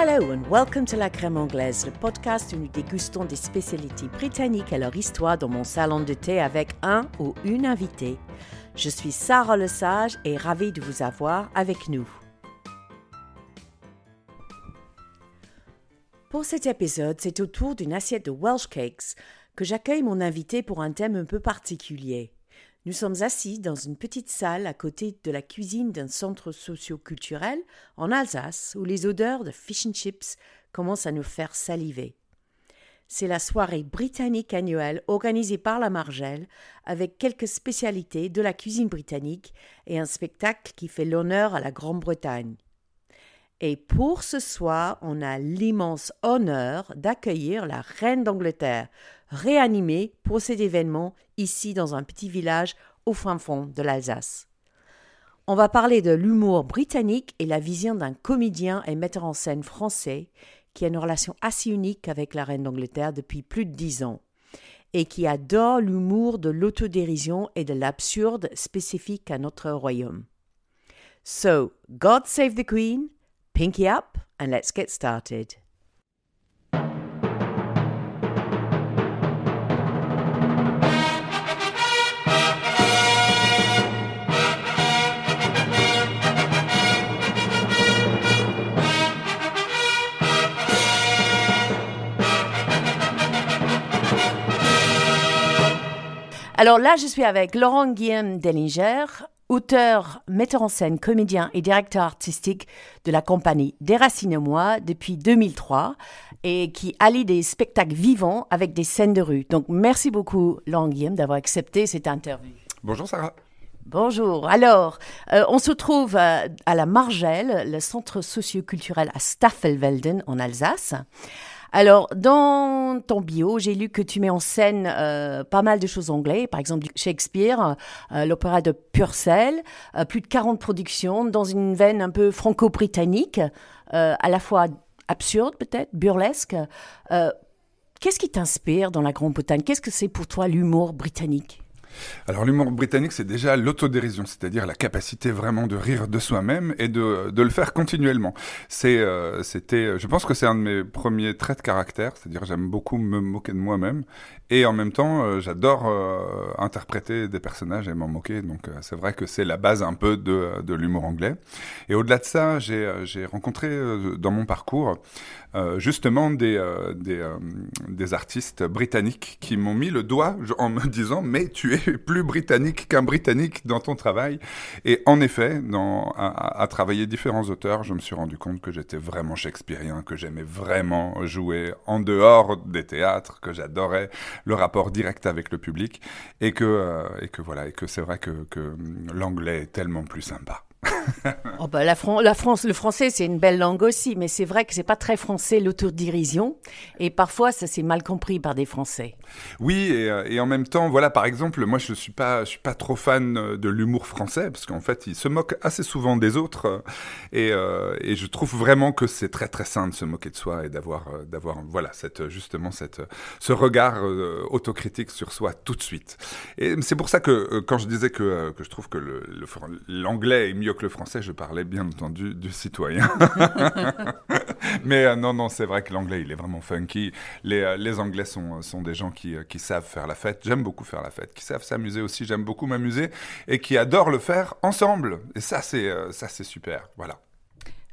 Hello and welcome to La Crème Anglaise, le podcast où nous dégustons des spécialités britanniques et leur histoire dans mon salon de thé avec un ou une invitée. Je suis Sarah Lesage et ravie de vous avoir avec nous. Pour cet épisode, c'est autour d'une assiette de Welsh Cakes que j'accueille mon invité pour un thème un peu particulier. Nous sommes assis dans une petite salle à côté de la cuisine d'un centre socio-culturel en Alsace où les odeurs de fish and chips commencent à nous faire saliver. C'est la soirée britannique annuelle organisée par la Margelle avec quelques spécialités de la cuisine britannique et un spectacle qui fait l'honneur à la Grande-Bretagne. Et pour ce soir, on a l'immense honneur d'accueillir la reine d'Angleterre, réanimée pour cet événement ici dans un petit village au fin fond de l'Alsace. On va parler de l'humour britannique et la vision d'un comédien et metteur en scène français qui a une relation assez unique avec la reine d'Angleterre depuis plus de dix ans et qui adore l'humour de l'autodérision et de l'absurde spécifique à notre royaume. So, God save the Queen, pinky up, and let's get started. Alors là, je suis avec Laurent Guillaume Dellinger, auteur, metteur en scène, comédien et directeur artistique de la compagnie Déracine-moi depuis 2003 et qui allie des spectacles vivants avec des scènes de rue. Donc merci beaucoup Laurent Guillaume d'avoir accepté cette interview. Bonjour Sarah. Bonjour. Alors, euh, on se trouve à, à la Margelle, le centre socioculturel à Staffelvelden en Alsace. Alors, dans ton bio, j'ai lu que tu mets en scène euh, pas mal de choses anglais, par exemple Shakespeare, euh, l'opéra de Purcell, euh, plus de 40 productions dans une veine un peu franco-britannique, à la fois absurde peut-être, burlesque. Qu'est-ce qui t'inspire dans la Grande-Bretagne? Qu'est-ce que c'est pour toi l'humour britannique? Alors l'humour britannique, c'est déjà l'autodérision, c'est-à-dire la capacité vraiment de rire de soi-même et de, de le faire continuellement. C'est, euh, c'était, je pense que c'est un de mes premiers traits de caractère, c'est-à-dire j'aime beaucoup me moquer de moi-même et en même temps, euh, j'adore euh, interpréter des personnages et m'en moquer. Donc c'est vrai que c'est la base un peu de, de l'humour anglais. Et au-delà de ça, j'ai, j'ai rencontré dans mon parcours justement des, des, des artistes britanniques qui m'ont mis le doigt en me disant mais tu es plus britannique qu'un britannique dans ton travail. Et en effet, dans, à, travailler différents auteurs, je me suis rendu compte que j'étais vraiment shakespearien, que j'aimais vraiment jouer en dehors des théâtres, que j'adorais le rapport direct avec le public, et que, euh, et que voilà, et que c'est vrai que, que l'anglais est tellement plus sympa. oh bah la, France, le français, c'est une belle langue aussi, mais c'est vrai que c'est pas très français l'autodirision, et parfois ça c'est mal compris par des Français. Oui, et, euh, en même temps, voilà, par exemple, moi je suis pas, je suis pas trop fan euh, de l'humour français parce qu'en fait, il se moque assez souvent des autres, euh, et, je trouve vraiment que c'est très très sain de se moquer de soi et d'avoir, d'avoir, voilà, justement cette, ce regard autocritique sur soi tout de suite. Et c'est pour ça que quand je disais que, que je trouve que l'anglais est mieux que le français, je parlais bien entendu du citoyen. Mais euh, non, non, c'est vrai que l'anglais, il est vraiment funky. Les, euh, Anglais sont, sont des gens qui, euh, qui savent faire la fête. J'aime beaucoup faire la fête. Qui savent s'amuser aussi. J'aime beaucoup m'amuser. Et qui adorent le faire ensemble. Et ça, c'est ça c'est super. Voilà.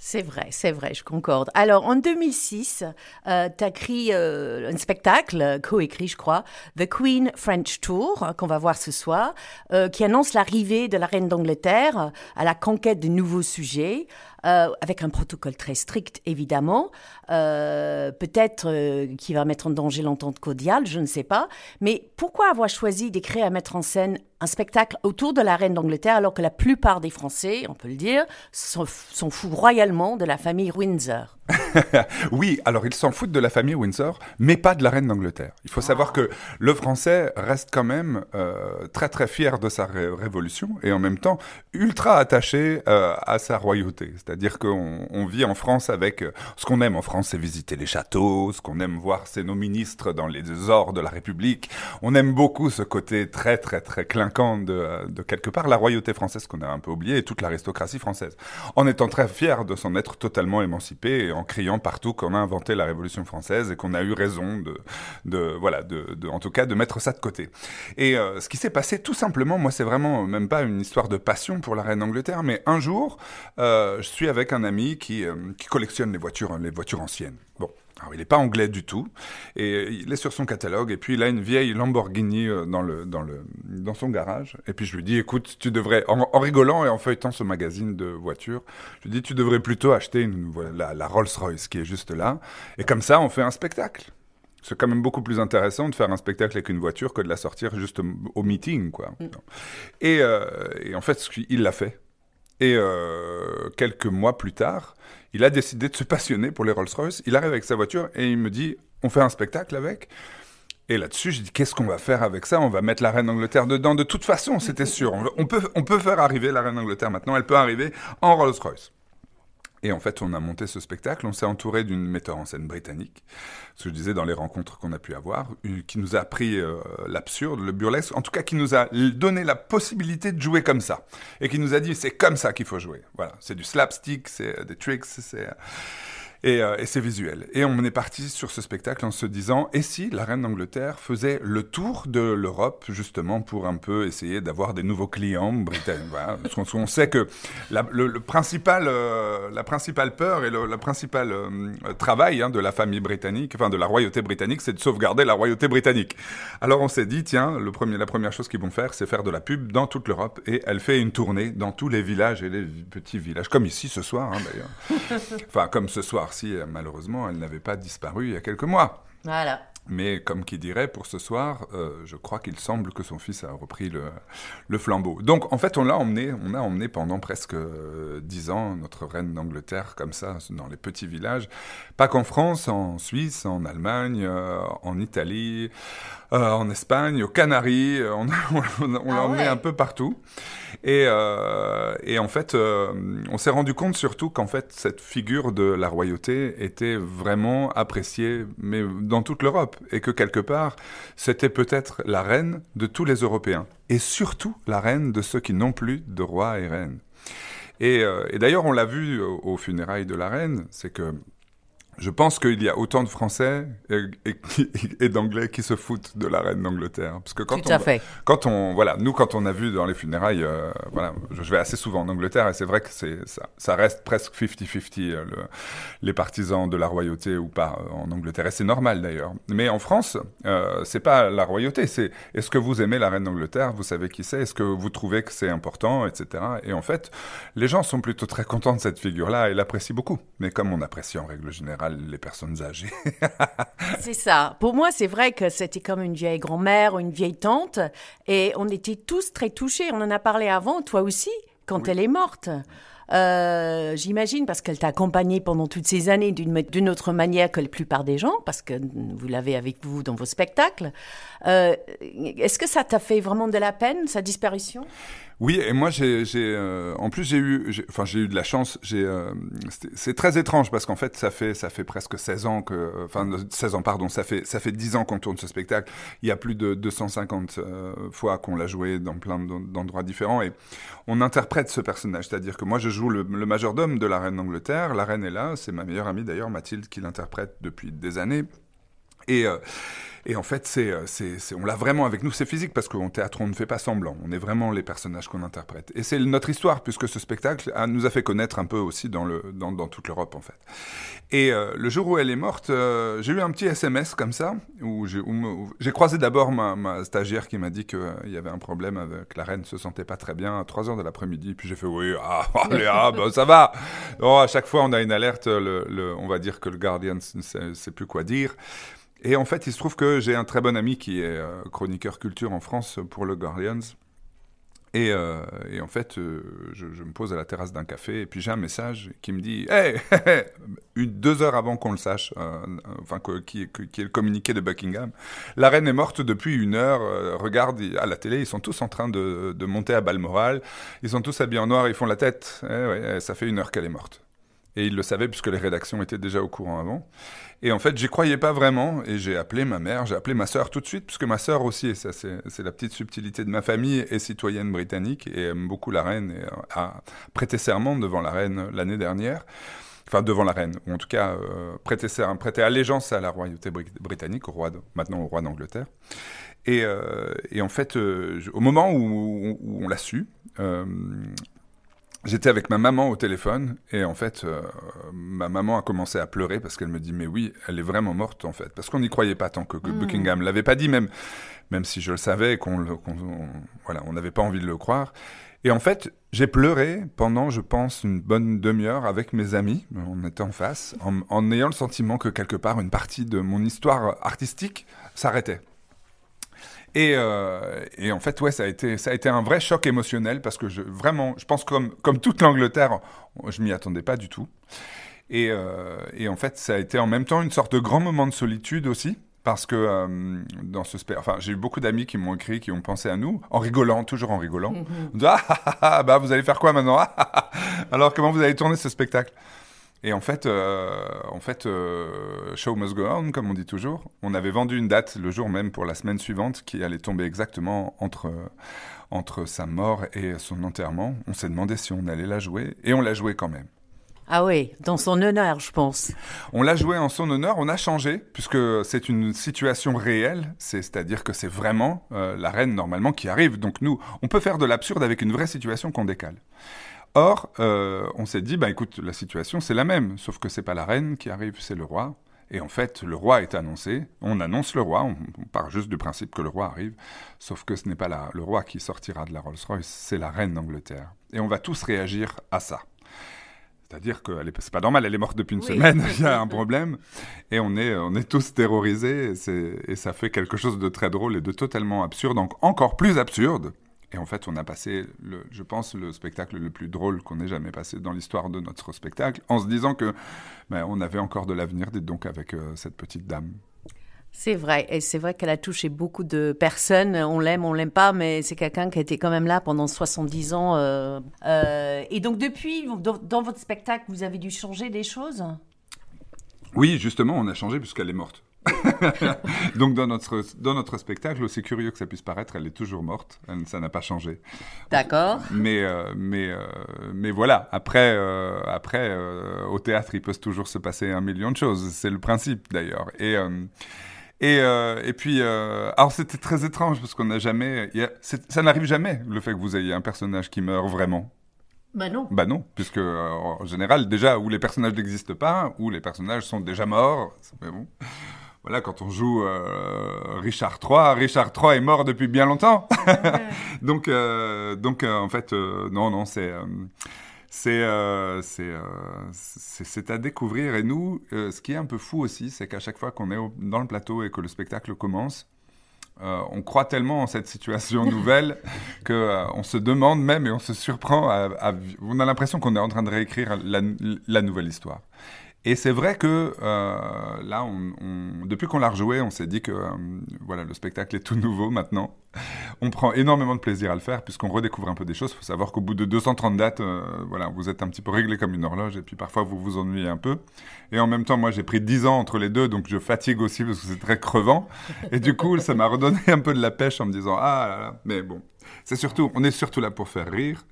C'est vrai, c'est vrai, je concorde. Alors, en 2006, euh, tu as écrit euh, un spectacle, coécrit, je crois, The Queen French Tour, qu'on va voir ce soir, euh, qui annonce l'arrivée de la reine d'Angleterre à la conquête de nouveaux sujets, euh, avec un protocole très strict, évidemment, euh, peut-être euh, qui va mettre en danger l'entente cordiale, je ne sais pas. Mais pourquoi avoir choisi d'écrire à mettre en scène un spectacle autour de la reine d'Angleterre alors que la plupart des Français, on peut le dire, sont fous royalement de la famille Windsor? Oui, alors ils s'en foutent de la famille Windsor, mais pas de la reine d'Angleterre. Il faut savoir que le français reste quand même euh, très très fier de sa révolution et en même temps ultra attaché euh, à sa royauté. C'est-à-dire qu'on on vit en France avec euh, ce qu'on aime en France, c'est visiter les châteaux, ce qu'on aime voir, c'est nos ministres dans les ors de la République. On aime beaucoup ce côté très très très clinquant de, quelque part la royauté française qu'on a un peu oublié et toute l'aristocratie française. En étant très fier de s'en être totalement émancipé et en criant partout qu'on a inventé la Révolution française et qu'on a eu raison de, voilà, en tout cas de mettre ça de côté. Et euh, ce qui s'est passé tout simplement, moi c'est vraiment même pas une histoire de passion pour la reine d'Angleterre, mais un jour, euh, je suis avec un ami qui, euh, qui collectionne les voitures, les voitures anciennes. Bon. Alors, il n'est pas anglais du tout, et il est sur son catalogue, et puis il a une vieille Lamborghini euh, dans, le, dans, le, dans son garage, et puis je lui dis, écoute, tu devrais, en, en rigolant et en feuilletant ce magazine de voitures, je lui dis, tu devrais plutôt acheter une, la, la Rolls-Royce qui est juste là, et comme ça, on fait un spectacle c'est quand même beaucoup plus intéressant de faire un spectacle avec une voiture que de la sortir juste au meeting, quoi. Mm. Et, euh, et, en fait, il l'a fait. Et euh, quelques mois plus tard, il a décidé de se passionner pour les Rolls-Royce. Il arrive avec sa voiture et il me dit, on fait un spectacle avec. Et là-dessus, je dis, qu'est-ce qu'on va faire avec ça? On va mettre la reine d'Angleterre dedans. De toute façon, c'était sûr. On peut, on peut faire arriver la reine d'Angleterre maintenant. Elle peut arriver en Rolls-Royce. Et en fait, on a monté ce spectacle, on s'est entouré d'une metteur en scène britannique, ce que je disais dans les rencontres qu'on a pu avoir, qui nous a appris euh, l'absurde, le burlesque, en tout cas qui nous a donné la possibilité de jouer comme ça. Et qui nous a dit, c'est comme ça qu'il faut jouer. Voilà, c'est du slapstick, c'est des tricks, c'est... Euh, et, c'est visuel. Et on est parti sur ce spectacle en se disant, et si la reine d'Angleterre faisait le tour de l'Europe, justement, pour un peu essayer d'avoir des nouveaux clients britanniques? Voilà. Parce qu'on sait que la, le, principal, euh, la principale peur et le, le principal euh, travail hein, de la famille britannique, enfin de la royauté britannique, c'est de sauvegarder la royauté britannique. Alors on s'est dit, tiens, le premier, la première chose qu'ils vont faire, c'est faire de la pub dans toute l'Europe. Et elle fait une tournée dans tous les villages et les petits villages, comme ici ce soir, hein, d'ailleurs. enfin, comme ce soir si euh, malheureusement elle n'avait pas disparu il y a quelques mois. Voilà. Mais comme qui dirait, pour ce soir, euh, je crois qu'il semble que son fils a repris le, le flambeau. Donc en fait, on l'a emmené, on a emmené pendant presque euh, dix ans notre reine d'Angleterre comme ça dans les petits villages, pas qu'en France, en Suisse, en Allemagne, en Italie, en Espagne, aux Canaries, on, on, on l'a ah emmené un peu partout. Et, et en fait, euh, on s'est rendu compte surtout qu'en fait, cette figure de la royauté était vraiment appréciée, mais dans toute l'Europe, et que quelque part, c'était peut-être la reine de tous les Européens, et surtout la reine de ceux qui n'ont plus de roi et reine. Et, euh, et d'ailleurs, on l'a vu aux funérailles de la reine, c'est que je pense qu'il y a autant de Français et, et, et d'Anglais qui se foutent de la reine d'Angleterre. Parce que quand Tout on, à fait. quand on, voilà, nous quand on a vu dans les funérailles, euh, voilà, je, je vais assez souvent en Angleterre et c'est vrai que c'est ça, ça reste presque 50-50 euh, le, les partisans de la royauté ou pas euh, en Angleterre et c'est normal d'ailleurs. Mais en France, c'est pas la royauté, c'est est-ce que vous aimez la reine d'Angleterre, vous savez qui c'est, est-ce que vous trouvez que c'est important, etc. Et en fait, les gens sont plutôt très contents de cette figure-là et l'apprécient beaucoup. Mais comme on apprécie en règle générale les personnes âgées. c'est ça. Pour moi, c'est vrai que c'était comme une vieille grand-mère ou une vieille tante. Et on était tous très touchés. On en a parlé avant, toi aussi, quand oui. elle est morte. Euh, J'imagine parce qu'elle t'a accompagné pendant toutes ces années d'une autre manière que la plupart des gens, parce que vous l'avez avec vous dans vos spectacles. Euh, Est-ce que ça t'a fait vraiment de la peine, sa disparition? Oui, et moi, j'ai, euh, en plus, j'ai eu, enfin, j'ai eu de la chance. J'ai, euh, c'est très étrange parce qu'en fait, ça fait, ça fait presque 16 ans que, enfin, 16 ans, pardon, ça fait, ça fait 10 ans qu'on tourne ce spectacle. Il y a plus de 250 euh, fois qu'on l'a joué dans plein d'endroits différents et on interprète ce personnage. C'est-à-dire que moi, je joue le majordome de la reine d'Angleterre. La reine est là, c'est ma meilleure amie d'ailleurs, Mathilde, qui l'interprète depuis des années. Et euh, et en fait, c'est, c'est, on l'a vraiment avec nous. C'est physique parce qu'en théâtre, on ne fait pas semblant. On est vraiment les personnages qu'on interprète. Et c'est notre histoire, puisque ce spectacle a, nous a fait connaître un peu aussi dans, toute l'Europe, en fait. Et euh, le jour où elle est morte, euh, j'ai eu un petit SMS comme ça, où j'ai, croisé d'abord ma, stagiaire qui m'a dit qu'il euh, y avait un problème avec la reine, se sentait pas très bien à 3 heures de l'après-midi. Puis j'ai fait oui, ah, allez, ah, bah, ça va. Oh, à chaque fois, on a une alerte. Le, le, on va dire que le Guardian ne sait plus quoi dire. Et en fait, il se trouve que j'ai un très bon ami qui est euh, chroniqueur culture en France pour le Guardians. Et, euh, en fait, euh, je, me pose à la terrasse d'un café et puis j'ai un message qui me dit Hey, une, deux heures avant qu'on le sache, enfin, qui, qui, est le communiqué de Buckingham, la reine est morte depuis une heure. Regarde à la télé, ils sont tous en train de, monter à Balmoral. Ils sont tous habillés en noir, ils font la tête. Eh ouais, ça fait une heure qu'elle est morte. Et il le savait puisque les rédactions étaient déjà au courant avant. Et en fait, j'y croyais pas vraiment. Et j'ai appelé ma mère, j'ai appelé ma sœur tout de suite, puisque ma sœur aussi, et ça c'est la petite subtilité de ma famille, est citoyenne britannique et aime beaucoup la reine et a prêté serment devant la reine l'année dernière. Enfin, devant la reine, ou en tout cas euh, prêté, prêter allégeance à la royauté britannique, au roi maintenant au roi d'Angleterre. Et, euh, en fait, euh, au moment où, on l'a su, euh, J'étais avec ma maman au téléphone et en fait, euh, ma maman a commencé à pleurer parce qu'elle me dit mais oui, elle est vraiment morte en fait, parce qu'on n'y croyait pas tant que, que mm. Buckingham l'avait pas dit même, même si je le savais qu'on voilà, on n'avait pas envie de le croire. Et en fait, j'ai pleuré pendant, je pense, une bonne demi-heure avec mes amis. On était en face, en, en ayant le sentiment que quelque part une partie de mon histoire artistique s'arrêtait. Et, euh, et, en fait, ouais, ça a été, ça a été un vrai choc émotionnel parce que je, vraiment, je pense comme, comme toute l'Angleterre, je m'y attendais pas du tout. Et, euh, et, en fait, ça a été en même temps une sorte de grand moment de solitude aussi. Parce que euh, dans ce enfin, j'ai eu beaucoup d'amis qui m'ont écrit, qui ont pensé à nous, en rigolant, toujours en rigolant. Mm-hmm. ah, ah, ah, ah, bah vous allez faire quoi maintenant? Alors comment vous allez tourner ce spectacle? Et en fait, euh, en fait euh, show must go on, comme on dit toujours. On avait vendu une date le jour même pour la semaine suivante qui allait tomber exactement entre, entre sa mort et son enterrement. On s'est demandé si on allait la jouer et on l'a jouée quand même. Ah oui, dans son honneur, je pense. On l'a joué en son honneur, on a changé, puisque c'est une situation réelle, c'est-à-dire que c'est vraiment euh, la reine normalement qui arrive. Donc nous, on peut faire de l'absurde avec une vraie situation qu'on décale. Or, euh, on s'est dit, bah écoute, la situation c'est la même, sauf que c'est pas la reine qui arrive, c'est le roi. Et en fait, le roi est annoncé. On annonce le roi. On, part juste du principe que le roi arrive. Sauf que ce n'est pas le roi qui sortira de la Rolls-Royce, c'est la reine d'Angleterre. Et on va tous réagir à ça. C'est-à-dire que c'est pas normal, elle est morte depuis une semaine, il y a un problème. Et on est, on est tous terrorisés. Et, et ça fait quelque chose de très drôle et de totalement absurde, donc encore plus absurde et en fait, on a passé, le, je pense, le spectacle le plus drôle qu'on ait jamais passé dans l'histoire de notre spectacle, en se disant que ben, on avait encore de l'avenir, donc, avec euh, cette petite dame. C'est vrai, et c'est vrai qu'elle a touché beaucoup de personnes. On l'aime, on l'aime pas, mais c'est quelqu'un qui a été quand même là pendant 70 ans. Euh, euh, et donc depuis, dans, votre spectacle, vous avez dû changer des choses? Oui, justement, on a changé puisqu'elle est morte. Donc dans notre, dans notre spectacle, aussi curieux que ça puisse paraître, elle est toujours morte. ça n'a pas changé. D'accord. Mais, euh, mais, euh, mais voilà, après, euh, après au théâtre, il peut toujours se passer un million de choses. C'est le principe d'ailleurs. Et, et, et puis, alors c'était très étrange parce qu'on n'a jamais... ça n'arrive jamais, le fait que vous ayez un personnage qui meurt vraiment. Bah non. Bah non, puisque en général, déjà, où les personnages n'existent pas, ou les personnages sont déjà morts. Mais bon voilà, quand on joue euh, Richard III, Richard III est mort depuis bien longtemps. donc, euh, donc euh, en fait, non, non, c'est c'est c'est à découvrir. Et nous, ce qui est un peu fou aussi, c'est qu'à chaque fois qu'on est dans le plateau et que le spectacle commence, on croit tellement en cette situation nouvelle que on se demande même et on se surprend. À, on a l'impression qu'on est en train de réécrire la, la nouvelle histoire. Et c'est vrai que euh, là, depuis qu'on l'a rejoué, on s'est dit que euh, voilà, le spectacle est tout nouveau maintenant. On prend énormément de plaisir à le faire puisqu'on redécouvre un peu des choses. Il faut savoir qu'au bout de 230 dates, euh, voilà, vous êtes un petit peu réglé comme une horloge et puis parfois vous vous ennuyez un peu. Et en même temps, moi, j'ai pris 10 ans entre les deux, donc je fatigue aussi parce que c'est très crevant. Et du coup, ça m'a redonné un peu de la pêche en me disant ah là là. Mais bon, c'est surtout, on est surtout là pour faire rire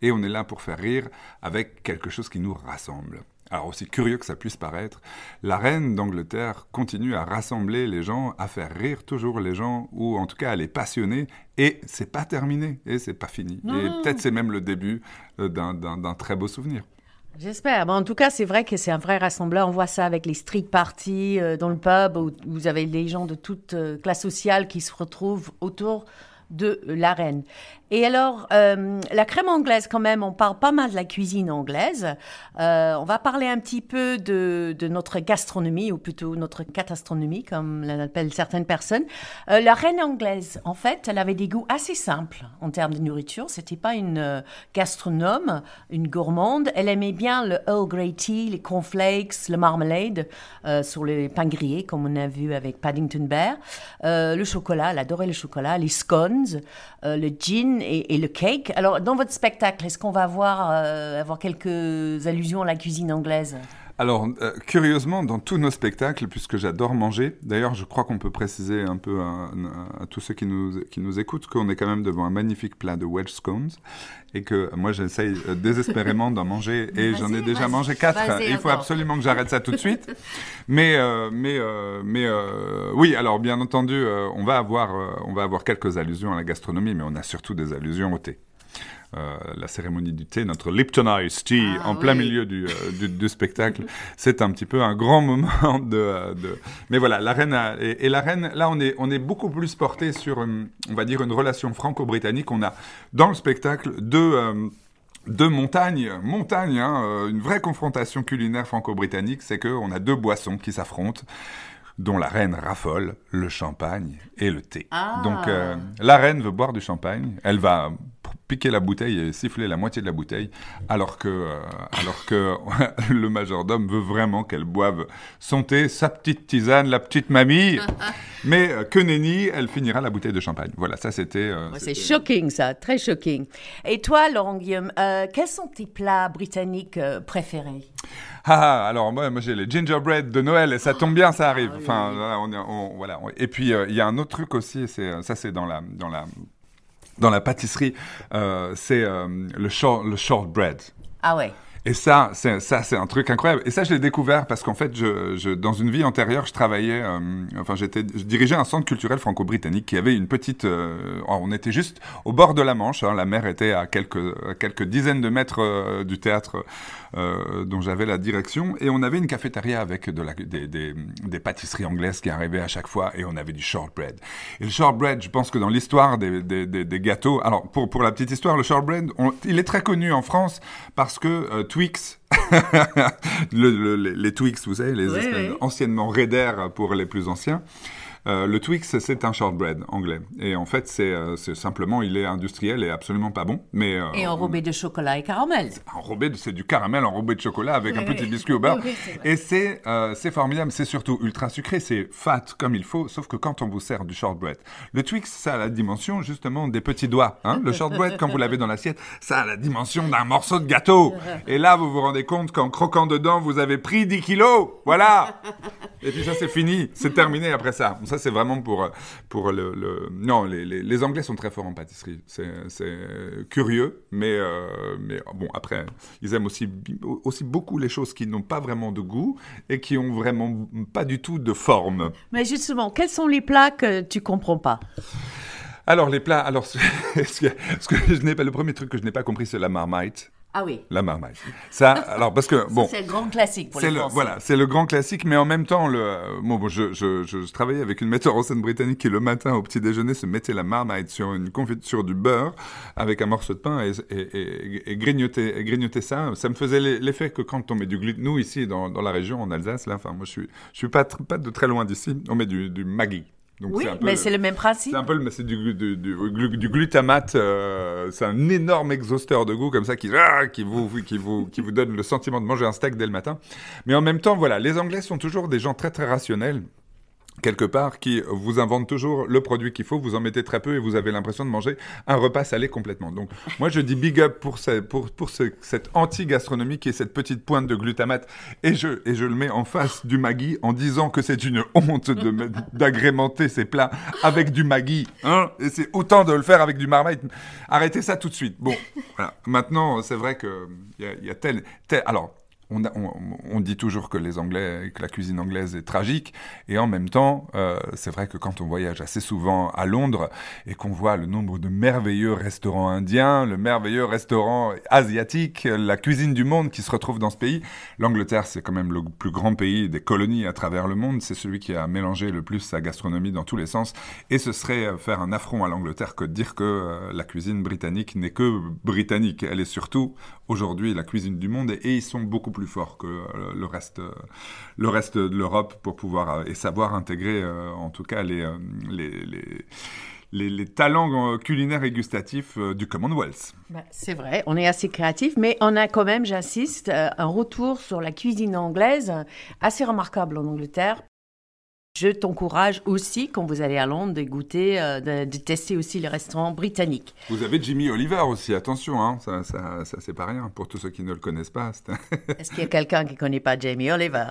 et on est là pour faire rire avec quelque chose qui nous rassemble. Alors aussi curieux que ça puisse paraître, la reine d'Angleterre continue à rassembler les gens, à faire rire toujours les gens, ou en tout cas à les passionner, et c'est pas terminé, et c'est pas fini. Et peut-être c'est même le début euh, d'un très beau souvenir. J'espère. en tout cas, c'est vrai que c'est un vrai rassembleur. On voit ça avec les street parties euh, dans le pub où vous avez les gens de toute euh, classe sociale qui se retrouvent autour de la reine. Et alors, euh, la crème anglaise, quand même, on parle pas mal de la cuisine anglaise. Euh, on va parler un petit peu de, notre gastronomie, ou plutôt notre catastronomie, comme l'appellent certaines personnes. Euh, la reine anglaise, en fait, elle avait des goûts assez simples en termes de nourriture. C'était pas une gastronome, une gourmande. Elle aimait bien le Earl Grey tea, les cornflakes, le marmalade sur les pains grillés, comme on a vu avec Paddington Bear. le chocolat, elle adorait le chocolat, les scones, le gin et, le cake. Alors, dans votre spectacle, est-ce qu'on va avoir, avoir quelques allusions à la cuisine anglaise? Alors, euh, curieusement, dans tous nos spectacles, puisque j'adore manger, d'ailleurs, je crois qu'on peut préciser un peu à, tous ceux qui nous, qui nous écoutent qu'on est quand même devant un magnifique plat de Welsh scones et que moi, j'essaye euh, désespérément d'en manger et j'en ai déjà mangé quatre. il faut absolument que j'arrête ça tout de suite. Mais, euh, mais, mais oui, alors bien entendu, on va avoir, on va avoir quelques allusions à la gastronomie, mais on a surtout des allusions au thé. Euh, la cérémonie du thé, notre Lipton Ice Tea ah en plein milieu euh, du, du, spectacle. C'est un petit peu un grand moment de. Euh, de... Mais voilà, la reine et, la reine, là, on est, on est beaucoup plus porté sur, on va dire, une relation franco-britannique. On a dans le spectacle deux. deux montagnes, montagnes, hein, une vraie confrontation culinaire franco-britannique, c'est qu'on a deux boissons qui s'affrontent dont la reine raffole le champagne et le thé. Ah. Donc la reine veut boire du champagne, elle va piquer la bouteille et siffler la moitié de la bouteille, alors que, euh, alors que le majordome veut vraiment qu'elle boive son thé, sa petite tisane, la petite mamie. Mais euh, que nenni, elle finira la bouteille de champagne. Voilà, ça c'était. Euh, c'est shocking, ça, très shocking. Et toi, Laurent Guillaume, quels sont tes plats britanniques préférés? Ah, ah, alors moi, moi j'ai les gingerbread de Noël et ça tombe bien, ça arrive. Ah enfin, on, voilà. Et puis il y a un autre truc aussi, c'est ça, c'est dans la dans la dans la pâtisserie, euh, c'est euh, le, short, le shortbread. Ah ouais. Et ça, c'est ça, c'est un truc incroyable. Et ça, je l'ai découvert parce qu'en fait, je, je, dans une vie antérieure, je travaillais, euh, enfin, j'étais, je dirigeais un centre culturel franco-britannique qui avait une petite, euh, on était juste au bord de la Manche. Hein, la mer était à quelques, quelques dizaines de mètres euh, du théâtre dont j'avais la direction, et on avait une cafétéria avec des, des, des, pâtisseries anglaises qui arrivaient à chaque fois, et on avait du shortbread. Et le shortbread, je pense que dans l'histoire des, des, des, gâteaux, alors pour pour la petite histoire, le shortbread, il est très connu en France parce que Twix, les Twix, vous savez, les anciennement Raider pour les plus anciens. Euh, le Twix, c'est un shortbread anglais. Et en fait, c'est euh, simplement, il est industriel et absolument pas bon. Mais, euh, et enrobé de chocolat et caramel. Enrobé, c'est du caramel enrobé de chocolat avec un petit biscuit au beurre. et c'est c'est formidable, c'est surtout ultra sucré, c'est fat comme il faut, sauf que quand on vous sert du shortbread. Le Twix, ça a la dimension justement des petits doigts. Hein. Le shortbread, quand vous l'avez dans l'assiette, ça a la dimension d'un morceau de gâteau. Et là, vous vous rendez compte qu'en croquant dedans, vous avez pris 10 kilos. Voilà. Et puis ça, c'est fini. C'est terminé après ça. Ça, c'est vraiment pour, pour le, le... Non, les, les, les, Anglais sont très forts en pâtisserie. C'est curieux, mais, euh, mais bon, après, ils aiment aussi, aussi beaucoup les choses qui n'ont pas vraiment de goût et qui ont vraiment pas du tout de forme. Mais justement, quels sont les plats que tu comprends pas? Alors les plats, alors ce que, ce que je n'ai pas, le premier truc que je n'ai pas compris, c'est la marmite. Ah oui. La marmaille. Ça, alors parce que bon. C'est le grand classique pour les le, Voilà, c'est le grand classique, mais en même temps, le bon, je, je, je, travaillais avec une metteur en scène britannique qui le matin au petit déjeuner se mettait la marmite sur une confiture du beurre avec un morceau de pain et, et, et, grignotait, grignotait ça. Ça me faisait l'effet que quand on met du gluten, nous ici dans, dans la région en Alsace, là, enfin moi je suis je suis pas pas de très loin d'ici, on met du, du Maggi oui, mais c'est le même principe. C'est un peu c'est du, du, du, glutamate, euh, c'est un énorme exhausteur de goût comme ça qui, ah, qui, vous, qui, vous, qui vous donne le sentiment de manger un steak dès le matin. Mais en même temps, voilà, les Anglais sont toujours des gens très très rationnels quelque part qui vous invente toujours le produit qu'il faut, vous en mettez très peu et vous avez l'impression de manger un repas salé complètement. Donc moi je dis big up pour, pour, pour cette anti-gastronomie qui est cette petite pointe de glutamate et je, et je le mets en face du Maggi en disant que c'est une honte d'agrémenter ces plats avec du Maggi. Hein et c'est autant de le faire avec du marmite. Arrêtez ça tout de suite. Bon, voilà. Maintenant c'est vrai qu'il y a, y a tel, tel... Alors on, dit toujours que les Anglais, que la cuisine anglaise est tragique, et en même temps, euh, c'est vrai que quand on voyage assez souvent à Londres et qu'on voit le nombre de merveilleux restaurants indiens, le merveilleux restaurant asiatique, la cuisine du monde qui se retrouve dans ce pays, l'Angleterre c'est quand même le plus grand pays des colonies à travers le monde, c'est celui qui a mélangé le plus sa gastronomie dans tous les sens, et ce serait euh, faire un affront à l'Angleterre que de dire que euh, la cuisine britannique n'est que britannique, elle est surtout aujourd'hui la cuisine du monde, et ils sont beaucoup plus plus fort que euh, le reste, euh, le reste de l'Europe pour pouvoir euh, et savoir intégrer en tout cas les, les, les talents culinaires et gustatifs du Commonwealth. Bah, c'est vrai, on est assez créatif, mais on a quand même, j'insiste, un retour sur la cuisine anglaise assez remarquable en Angleterre je t'encourage aussi, quand vous allez à Londres, de goûter, euh, de, tester aussi les restaurants britanniques. Vous avez Jimmy Oliver aussi, attention, hein, ça, ça, ça c'est pas rien pour tous ceux qui ne le connaissent pas. Est-ce qu'il y a quelqu'un qui ne connaît pas Jamie Oliver?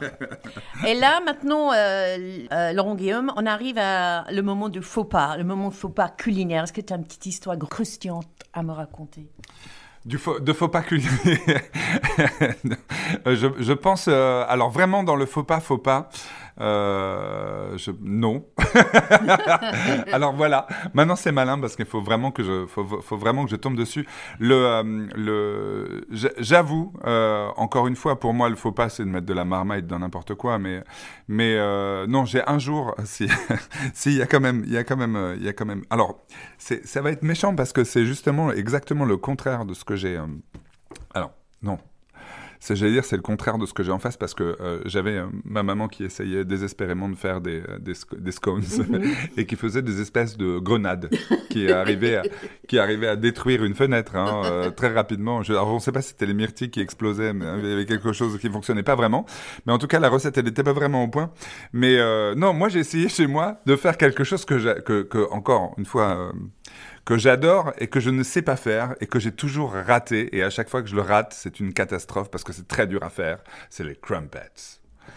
Et là, maintenant, euh, euh, Laurent Guillaume, on arrive à le moment du faux pas, le moment faux pas culinaire. Est-ce que tu as une petite histoire croustillante à me raconter? Du faux, de faux pas culinaire. je, je, pense, alors vraiment dans le faux pas, faux pas, euh, je... Non. Alors voilà. Maintenant c'est malin parce qu'il faut vraiment que je, faut, vraiment que je tombe dessus. Le, euh, le, j'avoue, euh, encore une fois, pour moi, le faux pas, c'est de mettre de la marmite dans n'importe quoi. Mais, mais euh, non, j'ai un jour, si, si, il y a quand même, il y a quand même, il y a quand même. Alors, ça va être méchant parce que c'est justement exactement le contraire de ce que j'ai. alors, non, j'allais dire, c'est le contraire de ce que j'ai en face parce que euh, j'avais euh, ma maman qui essayait désespérément de faire des, euh, des, scones mhm. et qui faisait des espèces de grenades qui arrivaient à, qui arrivaient à détruire une fenêtre hein, très rapidement. Je, alors, on ne sait pas si c'était les myrtilles qui explosaient, mais il y avait quelque chose qui fonctionnait pas vraiment. Mais en tout cas, la recette, elle n'était pas vraiment au point. Mais non, moi, j'ai essayé chez moi de faire quelque chose que, que, que encore une fois que j'adore et que je ne sais pas faire et que j'ai toujours raté. Et à chaque fois que je le rate, c'est une catastrophe parce que c'est très dur à faire. C'est les crumpets.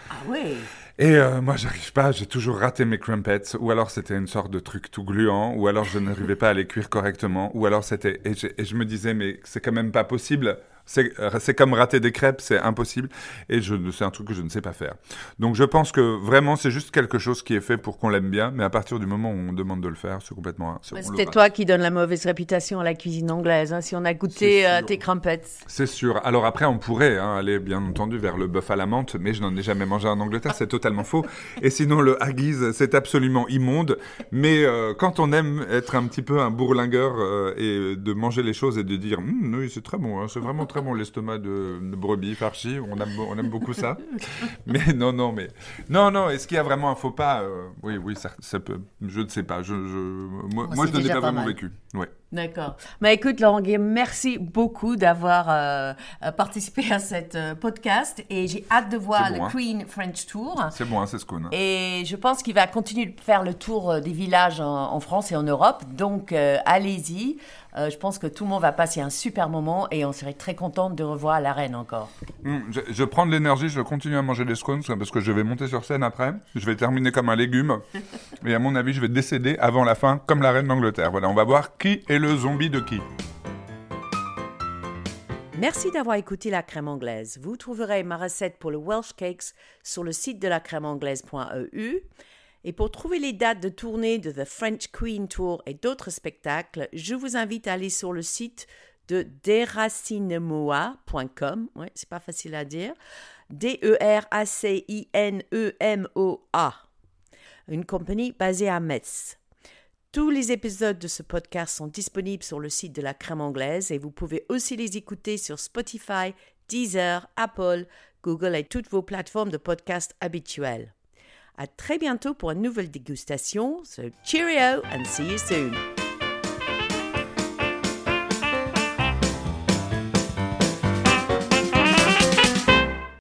Ah oui Et euh, moi, j'arrive pas, j'ai toujours raté mes crumpets, ou alors c'était une sorte de truc tout gluant, ou alors je n'arrivais pas à les cuire correctement, ou alors c'était... Et, et, je me disais, mais c'est quand même pas possible c'est comme rater des crêpes, c'est impossible. Et c'est un truc que je ne sais pas faire. Donc je pense que vraiment, c'est juste quelque chose qui est fait pour qu'on l'aime bien. Mais à partir du moment où on demande de le faire, c'est complètement. C'est toi qui donne la mauvaise réputation à la cuisine anglaise. Hein, si on a goûté euh, tes crumpets. C'est sûr. Alors après, on pourrait hein, aller bien entendu vers le bœuf à la menthe, mais je n'en ai jamais mangé en Angleterre. C'est totalement faux. Et sinon, le haggis, c'est absolument immonde. Mais euh, quand on aime être un petit peu un bourlingueur et de manger les choses et de dire, hum, oui, c'est très bon, hein, c'est vraiment très bon l'estomac de, brebis farci. On aime, on aime beaucoup ça. mais non, non, mais non, non. Est-ce qu'il y a vraiment un faux pas euh, Oui, oui, ça, peut. Je ne sais pas. Je, moi, moi je n'en ai pas, vraiment vécu. Ouais. D'accord. Mais écoute, Laurent merci beaucoup d'avoir euh, euh, participé à cette podcast et j'ai hâte de voir le hein. Queen French Tour. C'est bon, hein, c'est ce qu'on a. Et je pense qu'il va continuer de faire le tour des villages en, en France et en Europe. Donc, allez-y. Euh, je pense que tout le monde va passer un super moment et on serait très contente de revoir la reine encore. Hum, je, prends de l'énergie, je continue à manger des scones parce que je vais monter sur scène après. Je vais terminer comme un légume. et à mon avis, je vais décéder avant la fin comme la reine d'Angleterre. Voilà, on va voir qui est le zombie de qui. Merci d'avoir écouté la crème anglaise. Vous trouverez ma recette pour le Welsh Cakes sur le site de la crème anglaise.eu. Et pour trouver les dates de tournée de The French Queen Tour et d'autres spectacles, je vous invite à aller sur le site de deracinemoa.com. Ouais, c'est pas facile à dire. D-E-R-A-C-I-N-E-M-O-A. Une compagnie basée à Metz. Tous les épisodes de ce podcast sont disponibles sur le site de la crème anglaise et vous pouvez aussi les écouter sur Spotify, Deezer, Apple, Google et toutes vos plateformes de podcast habituelles. À très bientôt pour une nouvelle dégustation. So cheerio and see you soon.